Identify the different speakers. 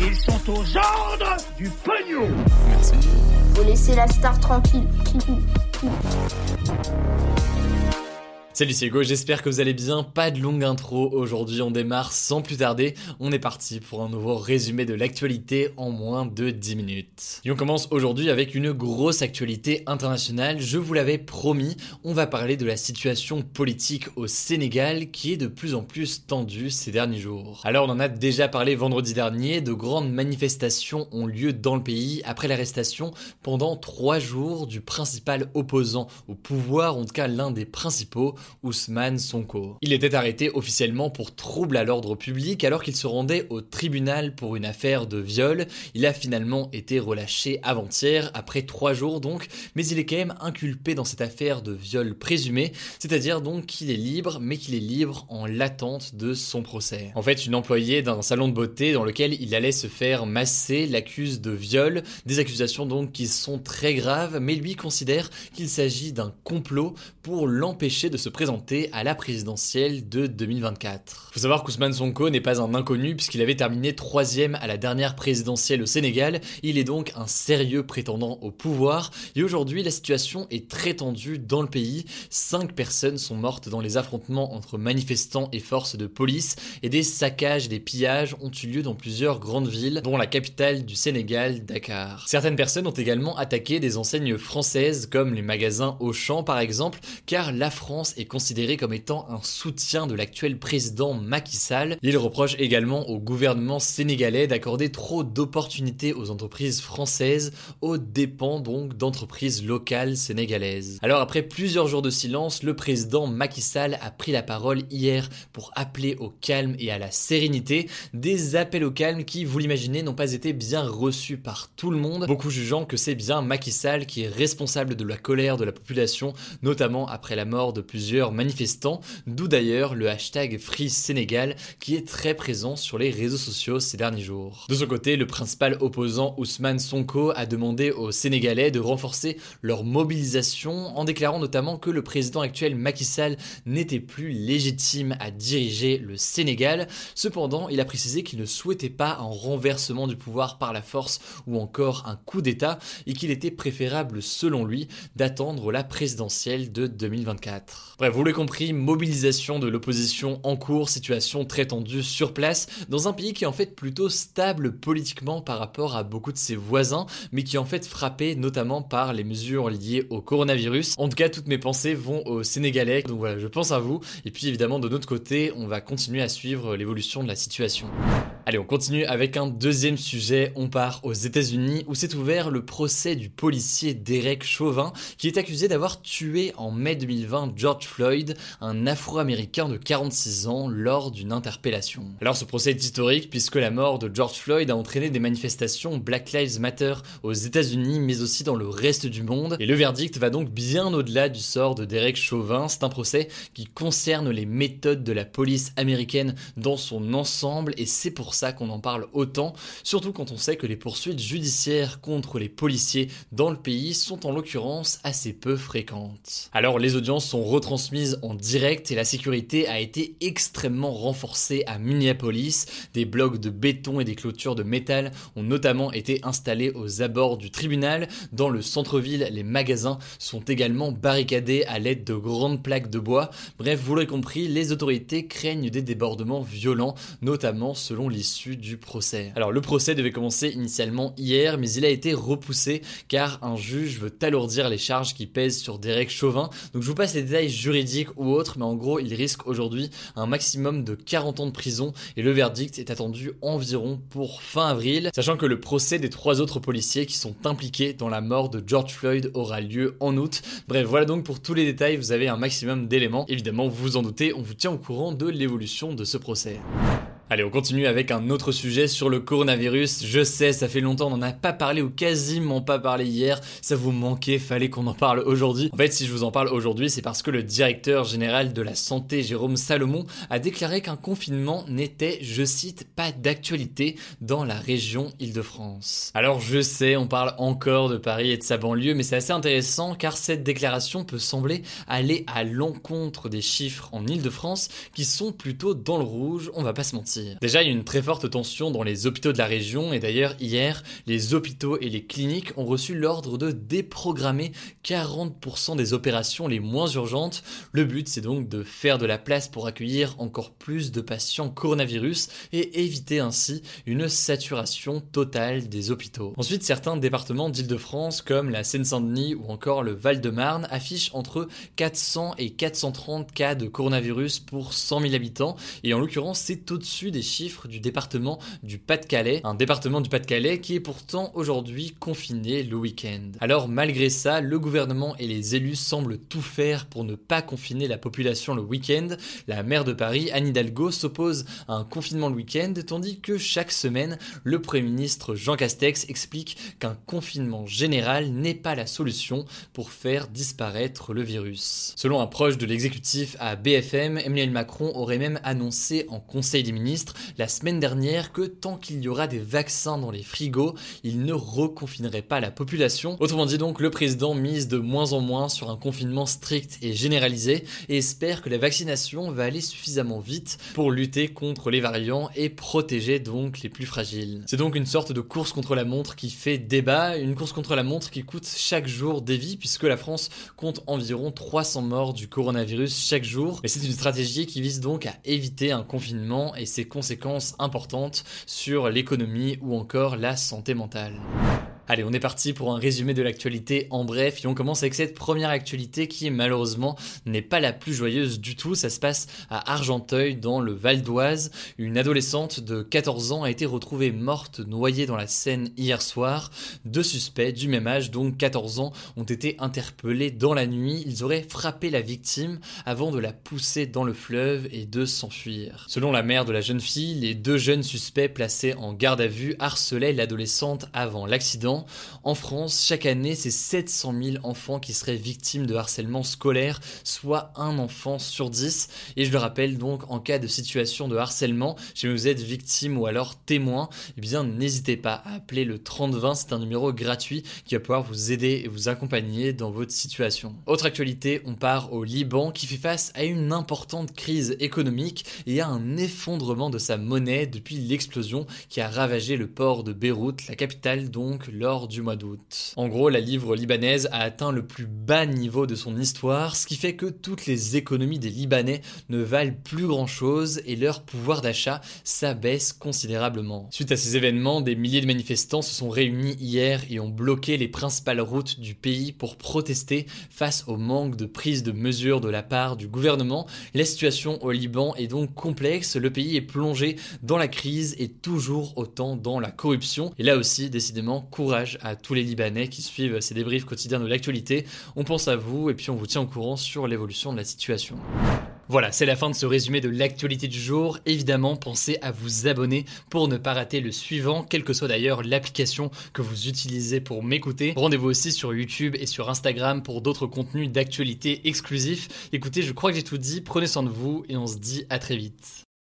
Speaker 1: Ils sont aux ordres du pognon
Speaker 2: Faut laisser la star tranquille.
Speaker 3: Salut c'est Hugo, j'espère que vous allez bien, pas de longue intro, aujourd'hui on démarre sans plus tarder, on est parti pour un nouveau résumé de l'actualité en moins de 10 minutes. Et on commence aujourd'hui avec une grosse actualité internationale, je vous l'avais promis, on va parler de la situation politique au Sénégal qui est de plus en plus tendue ces derniers jours. Alors on en a déjà parlé vendredi dernier, de grandes manifestations ont lieu dans le pays après l'arrestation pendant 3 jours du principal opposant au pouvoir, en tout cas l'un des principaux, Ousmane Sonko. Il était arrêté officiellement pour trouble à l'ordre public alors qu'il se rendait au tribunal pour une affaire de viol. Il a finalement été relâché avant-hier, après trois jours donc, mais il est quand même inculpé dans cette affaire de viol présumé, c'est-à-dire donc qu'il est libre, mais qu'il est libre en l'attente de son procès. En fait, une employée d'un salon de beauté dans lequel il allait se faire masser l'accuse de viol, des accusations donc qui sont très graves, mais lui considère qu'il s'agit d'un complot pour l'empêcher de se présenter à la présidentielle de 2024. Faut savoir qu'Ousmane Sonko n'est pas un inconnu puisqu'il avait terminé troisième à la dernière présidentielle au Sénégal. Il est donc un sérieux prétendant au pouvoir et aujourd'hui la situation est très tendue dans le pays. Cinq personnes sont mortes dans les affrontements entre manifestants et forces de police et des saccages, des pillages ont eu lieu dans plusieurs grandes villes dont la capitale du Sénégal, Dakar. Certaines personnes ont également attaqué des enseignes françaises comme les magasins Auchan par exemple car la France est considéré comme étant un soutien de l'actuel président Macky Sall. Il reproche également au gouvernement sénégalais d'accorder trop d'opportunités aux entreprises françaises aux dépens donc d'entreprises locales sénégalaises. Alors après plusieurs jours de silence, le président Macky Sall a pris la parole hier pour appeler au calme et à la sérénité, des appels au calme qui, vous l'imaginez, n'ont pas été bien reçus par tout le monde, beaucoup jugeant que c'est bien Macky Sall qui est responsable de la colère de la population, notamment après la mort de plusieurs manifestants, d'où d'ailleurs le hashtag Free Sénégal qui est très présent sur les réseaux sociaux ces derniers jours. De son côté, le principal opposant Ousmane Sonko a demandé aux Sénégalais de renforcer leur mobilisation en déclarant notamment que le président actuel Macky Sall n'était plus légitime à diriger le Sénégal. Cependant, il a précisé qu'il ne souhaitait pas un renversement du pouvoir par la force ou encore un coup d'État et qu'il était préférable selon lui d'attendre la présidentielle de 2024. Bref, vous l'avez compris, mobilisation de l'opposition en cours, situation très tendue sur place, dans un pays qui est en fait plutôt stable politiquement par rapport à beaucoup de ses voisins, mais qui est en fait frappé notamment par les mesures liées au coronavirus. En tout cas, toutes mes pensées vont aux Sénégalais, donc voilà, je pense à vous. Et puis évidemment, de notre côté, on va continuer à suivre l'évolution de la situation. Allez, on continue avec un deuxième sujet. On part aux États-Unis où s'est ouvert le procès du policier Derek Chauvin qui est accusé d'avoir tué en mai 2020 George Floyd, un Afro-Américain de 46 ans, lors d'une interpellation. Alors ce procès est historique puisque la mort de George Floyd a entraîné des manifestations Black Lives Matter aux États-Unis mais aussi dans le reste du monde. Et le verdict va donc bien au-delà du sort de Derek Chauvin. C'est un procès qui concerne les méthodes de la police américaine dans son ensemble et c'est pour ça qu'on en parle autant, surtout quand on sait que les poursuites judiciaires contre les policiers dans le pays sont en l'occurrence assez peu fréquentes. Alors les audiences sont retransmises en direct et la sécurité a été extrêmement renforcée à Minneapolis. Des blocs de béton et des clôtures de métal ont notamment été installés aux abords du tribunal. Dans le centre-ville, les magasins sont également barricadés à l'aide de grandes plaques de bois. Bref, vous l'aurez compris, les autorités craignent des débordements violents, notamment selon l'histoire du procès. Alors le procès devait commencer initialement hier, mais il a été repoussé car un juge veut alourdir les charges qui pèsent sur Derek Chauvin. Donc je vous passe les détails juridiques ou autres, mais en gros il risque aujourd'hui un maximum de 40 ans de prison et le verdict est attendu environ pour fin avril, sachant que le procès des trois autres policiers qui sont impliqués dans la mort de George Floyd aura lieu en août. Bref, voilà donc pour tous les détails, vous avez un maximum d'éléments. Évidemment, vous vous en doutez, on vous tient au courant de l'évolution de ce procès. Allez, on continue avec un autre sujet sur le coronavirus. Je sais, ça fait longtemps, on n'en a pas parlé ou quasiment pas parlé hier. Ça vous manquait, fallait qu'on en parle aujourd'hui. En fait, si je vous en parle aujourd'hui, c'est parce que le directeur général de la santé, Jérôme Salomon, a déclaré qu'un confinement n'était, je cite, pas d'actualité dans la région Île-de-France. Alors, je sais, on parle encore de Paris et de sa banlieue, mais c'est assez intéressant car cette déclaration peut sembler aller à l'encontre des chiffres en Île-de-France qui sont plutôt dans le rouge, on va pas se mentir. Déjà, il y a une très forte tension dans les hôpitaux de la région et d'ailleurs hier, les hôpitaux et les cliniques ont reçu l'ordre de déprogrammer 40% des opérations les moins urgentes. Le but, c'est donc de faire de la place pour accueillir encore plus de patients coronavirus et éviter ainsi une saturation totale des hôpitaux. Ensuite, certains départements d'Île-de-France comme la Seine-Saint-Denis ou encore le Val-de-Marne affichent entre 400 et 430 cas de coronavirus pour 100 000 habitants et en l'occurrence, c'est au-dessus des chiffres du département du Pas-de-Calais, un département du Pas-de-Calais qui est pourtant aujourd'hui confiné le week-end. Alors malgré ça, le gouvernement et les élus semblent tout faire pour ne pas confiner la population le week-end. La maire de Paris, Anne Hidalgo, s'oppose à un confinement le week-end, tandis que chaque semaine, le Premier ministre Jean Castex explique qu'un confinement général n'est pas la solution pour faire disparaître le virus. Selon un proche de l'exécutif à BFM, Emmanuel Macron aurait même annoncé en Conseil des ministres la semaine dernière que tant qu'il y aura des vaccins dans les frigos, il ne reconfinerait pas la population. Autrement dit donc, le président mise de moins en moins sur un confinement strict et généralisé et espère que la vaccination va aller suffisamment vite pour lutter contre les variants et protéger donc les plus fragiles. C'est donc une sorte de course contre la montre qui fait débat, une course contre la montre qui coûte chaque jour des vies puisque la France compte environ 300 morts du coronavirus chaque jour. Mais c'est une stratégie qui vise donc à éviter un confinement et ses conséquences importantes sur l'économie ou encore la santé mentale. Allez, on est parti pour un résumé de l'actualité en bref et on commence avec cette première actualité qui malheureusement n'est pas la plus joyeuse du tout. Ça se passe à Argenteuil dans le Val d'Oise. Une adolescente de 14 ans a été retrouvée morte noyée dans la Seine hier soir. Deux suspects du même âge, donc 14 ans, ont été interpellés dans la nuit. Ils auraient frappé la victime avant de la pousser dans le fleuve et de s'enfuir. Selon la mère de la jeune fille, les deux jeunes suspects placés en garde à vue harcelaient l'adolescente avant l'accident en France, chaque année, c'est 700 000 enfants qui seraient victimes de harcèlement scolaire, soit un enfant sur 10. Et je le rappelle donc, en cas de situation de harcèlement, si vous êtes victime ou alors témoin, eh bien n'hésitez pas à appeler le 3020, c'est un numéro gratuit qui va pouvoir vous aider et vous accompagner dans votre situation. Autre actualité, on part au Liban qui fait face à une importante crise économique et à un effondrement de sa monnaie depuis l'explosion qui a ravagé le port de Beyrouth, la capitale donc, du mois d'août. En gros, la livre libanaise a atteint le plus bas niveau de son histoire, ce qui fait que toutes les économies des Libanais ne valent plus grand chose et leur pouvoir d'achat s'abaisse considérablement. Suite à ces événements, des milliers de manifestants se sont réunis hier et ont bloqué les principales routes du pays pour protester face au manque de prise de mesures de la part du gouvernement. La situation au Liban est donc complexe, le pays est plongé dans la crise et toujours autant dans la corruption. Et là aussi, décidément, à tous les Libanais qui suivent ces débriefs quotidiens de l'actualité. On pense à vous et puis on vous tient au courant sur l'évolution de la situation. Voilà, c'est la fin de ce résumé de l'actualité du jour. Évidemment, pensez à vous abonner pour ne pas rater le suivant, quelle que soit d'ailleurs l'application que vous utilisez pour m'écouter. Rendez-vous aussi sur YouTube et sur Instagram pour d'autres contenus d'actualité exclusifs. Écoutez, je crois que j'ai tout dit, prenez soin de vous et on se dit à très vite.